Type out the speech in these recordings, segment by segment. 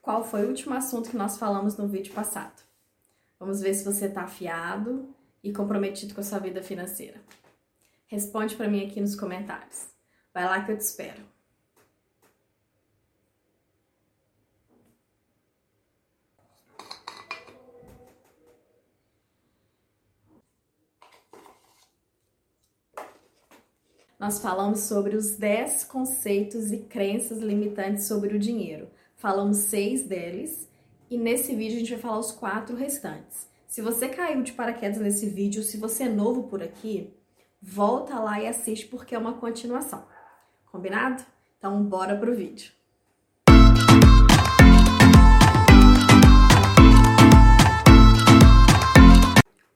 qual foi o último assunto que nós falamos no vídeo passado. Vamos ver se você está afiado e comprometido com a sua vida financeira. Responde para mim aqui nos comentários. Vai lá que eu te espero. nós falamos sobre os 10 conceitos e crenças limitantes sobre o dinheiro. Falamos seis deles e nesse vídeo a gente vai falar os quatro restantes. Se você caiu de paraquedas nesse vídeo, se você é novo por aqui, volta lá e assiste porque é uma continuação. Combinado? Então bora pro vídeo.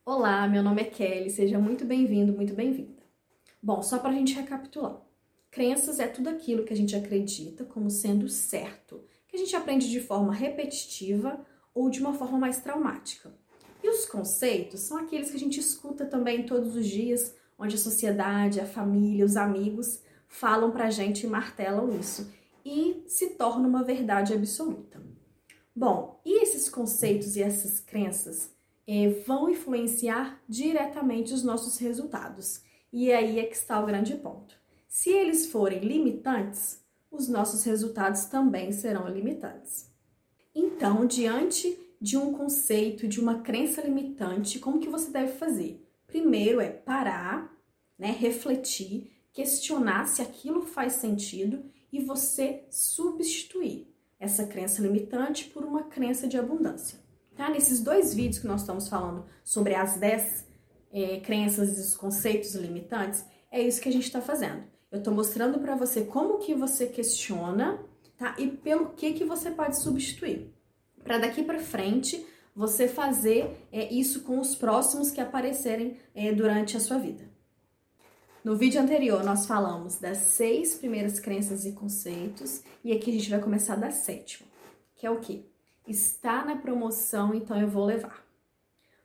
Olá, meu nome é Kelly, seja muito bem-vindo, muito bem-vinda. Bom, só para a gente recapitular. Crenças é tudo aquilo que a gente acredita como sendo certo, que a gente aprende de forma repetitiva ou de uma forma mais traumática. E os conceitos são aqueles que a gente escuta também todos os dias, onde a sociedade, a família, os amigos falam pra gente e martelam isso e se torna uma verdade absoluta. Bom, e esses conceitos e essas crenças eh, vão influenciar diretamente os nossos resultados. E aí é que está o grande ponto. Se eles forem limitantes, os nossos resultados também serão limitantes. Então, diante de um conceito, de uma crença limitante, como que você deve fazer? Primeiro é parar, né, refletir, questionar se aquilo faz sentido e você substituir essa crença limitante por uma crença de abundância. Tá? Nesses dois vídeos que nós estamos falando sobre as 10 é, crenças e os conceitos limitantes, é isso que a gente está fazendo. Eu estou mostrando para você como que você questiona, tá? E pelo que que você pode substituir. Para daqui para frente você fazer é, isso com os próximos que aparecerem é, durante a sua vida. No vídeo anterior nós falamos das seis primeiras crenças e conceitos e aqui a gente vai começar da sétima, que é o que? Está na promoção, então eu vou levar.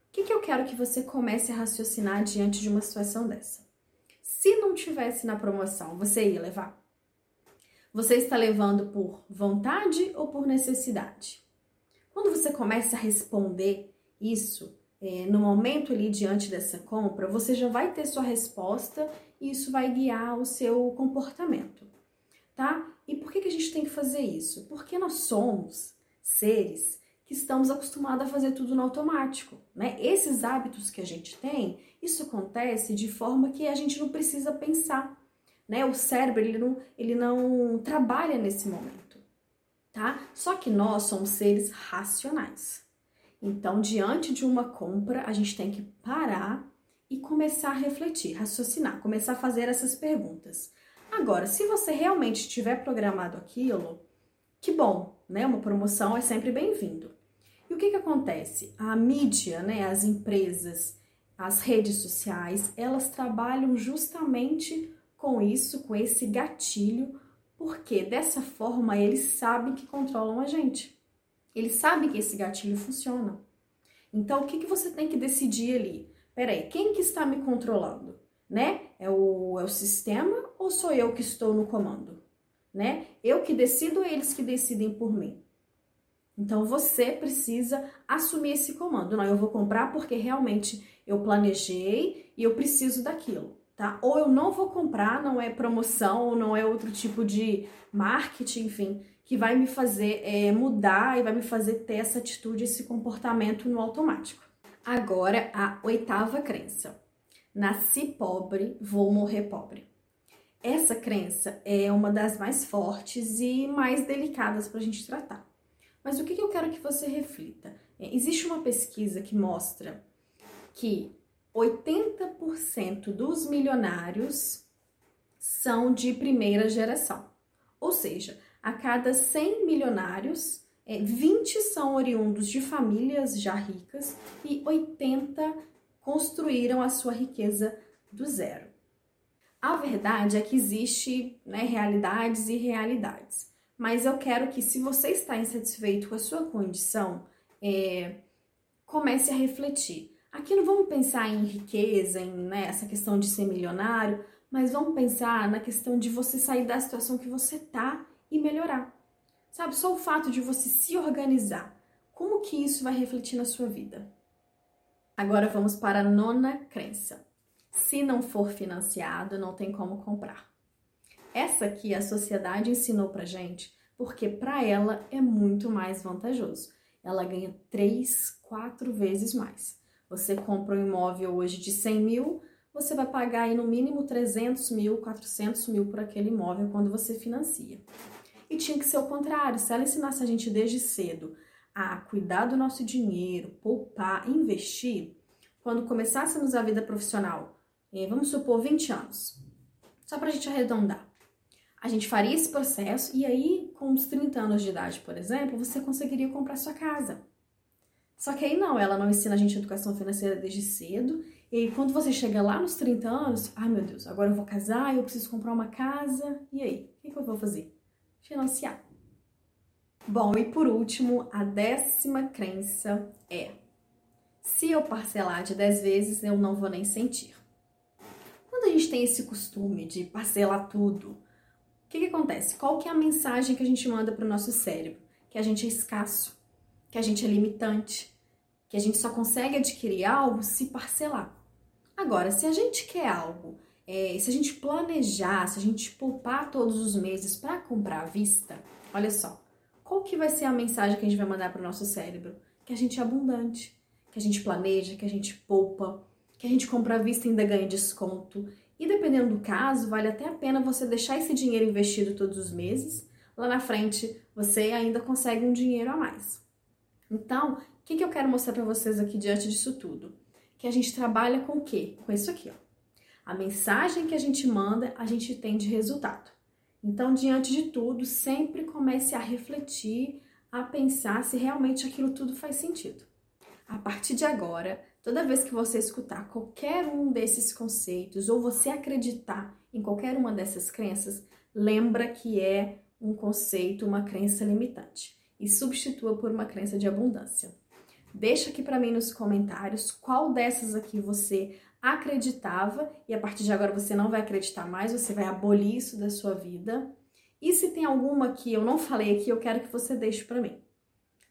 O que, que eu quero que você comece a raciocinar diante de uma situação dessa? Se não tivesse na promoção, você ia levar? Você está levando por vontade ou por necessidade? Quando você começa a responder isso, é, no momento ali diante dessa compra, você já vai ter sua resposta e isso vai guiar o seu comportamento, tá? E por que, que a gente tem que fazer isso? Porque nós somos seres que estamos acostumados a fazer tudo no automático, né? Esses hábitos que a gente tem, isso acontece de forma que a gente não precisa pensar, né? O cérebro, ele não, ele não trabalha nesse momento, tá? Só que nós somos seres racionais. Então, diante de uma compra, a gente tem que parar e começar a refletir, raciocinar, começar a fazer essas perguntas. Agora, se você realmente tiver programado aquilo, que bom, né? Uma promoção é sempre bem-vindo. E o que, que acontece? A mídia, né, as empresas, as redes sociais, elas trabalham justamente com isso, com esse gatilho, porque dessa forma eles sabem que controlam a gente. Eles sabem que esse gatilho funciona. Então, o que, que você tem que decidir ali? Peraí, quem que está me controlando? Né? É o, é o sistema ou sou eu que estou no comando? Né? Eu que decido ou eles que decidem por mim? Então você precisa assumir esse comando. Não, eu vou comprar porque realmente eu planejei e eu preciso daquilo, tá? Ou eu não vou comprar, não é promoção ou não é outro tipo de marketing, enfim, que vai me fazer é, mudar e vai me fazer ter essa atitude, esse comportamento no automático. Agora, a oitava crença: nasci pobre, vou morrer pobre. Essa crença é uma das mais fortes e mais delicadas para a gente tratar. Mas o que eu quero que você reflita? É, existe uma pesquisa que mostra que 80% dos milionários são de primeira geração. Ou seja, a cada 100 milionários, 20 é, são oriundos de famílias já ricas e 80 construíram a sua riqueza do zero. A verdade é que existe né, realidades e realidades mas eu quero que, se você está insatisfeito com a sua condição, é, comece a refletir. Aqui não vamos pensar em riqueza, em né, essa questão de ser milionário, mas vamos pensar na questão de você sair da situação que você tá e melhorar. Sabe, só o fato de você se organizar, como que isso vai refletir na sua vida? Agora vamos para a nona crença. Se não for financiado, não tem como comprar. Essa aqui a sociedade ensinou pra gente porque para ela é muito mais vantajoso. Ela ganha três, quatro vezes mais. Você compra um imóvel hoje de 100 mil, você vai pagar aí no mínimo 300 mil, 400 mil por aquele imóvel quando você financia. E tinha que ser o contrário. Se ela ensinasse a gente desde cedo a cuidar do nosso dinheiro, poupar, investir, quando começássemos a vida profissional, eh, vamos supor 20 anos, só para a gente arredondar, a gente faria esse processo e aí, com uns 30 anos de idade, por exemplo, você conseguiria comprar sua casa. Só que aí não, ela não ensina a gente educação financeira desde cedo. E aí, quando você chega lá nos 30 anos, ai meu Deus, agora eu vou casar, eu preciso comprar uma casa. E aí, o que, que eu vou fazer? Financiar. Bom, e por último, a décima crença é: se eu parcelar de 10 vezes, eu não vou nem sentir. Quando a gente tem esse costume de parcelar tudo, o que, que acontece? Qual que é a mensagem que a gente manda para o nosso cérebro? Que a gente é escasso, que a gente é limitante, que a gente só consegue adquirir algo se parcelar. Agora, se a gente quer algo, é, se a gente planejar, se a gente poupar todos os meses para comprar à vista, olha só, qual que vai ser a mensagem que a gente vai mandar para o nosso cérebro? Que a gente é abundante, que a gente planeja, que a gente poupa, que a gente compra à vista e ainda ganha desconto e dependendo do caso, vale até a pena você deixar esse dinheiro investido todos os meses. Lá na frente, você ainda consegue um dinheiro a mais. Então, o que, que eu quero mostrar para vocês aqui diante disso tudo? Que a gente trabalha com o quê? Com isso aqui, ó. A mensagem que a gente manda, a gente tem de resultado. Então, diante de tudo, sempre comece a refletir, a pensar se realmente aquilo tudo faz sentido. A partir de agora, Toda vez que você escutar qualquer um desses conceitos ou você acreditar em qualquer uma dessas crenças, lembra que é um conceito, uma crença limitante e substitua por uma crença de abundância. Deixa aqui para mim nos comentários qual dessas aqui você acreditava e a partir de agora você não vai acreditar mais, você vai abolir isso da sua vida. E se tem alguma que eu não falei aqui, eu quero que você deixe para mim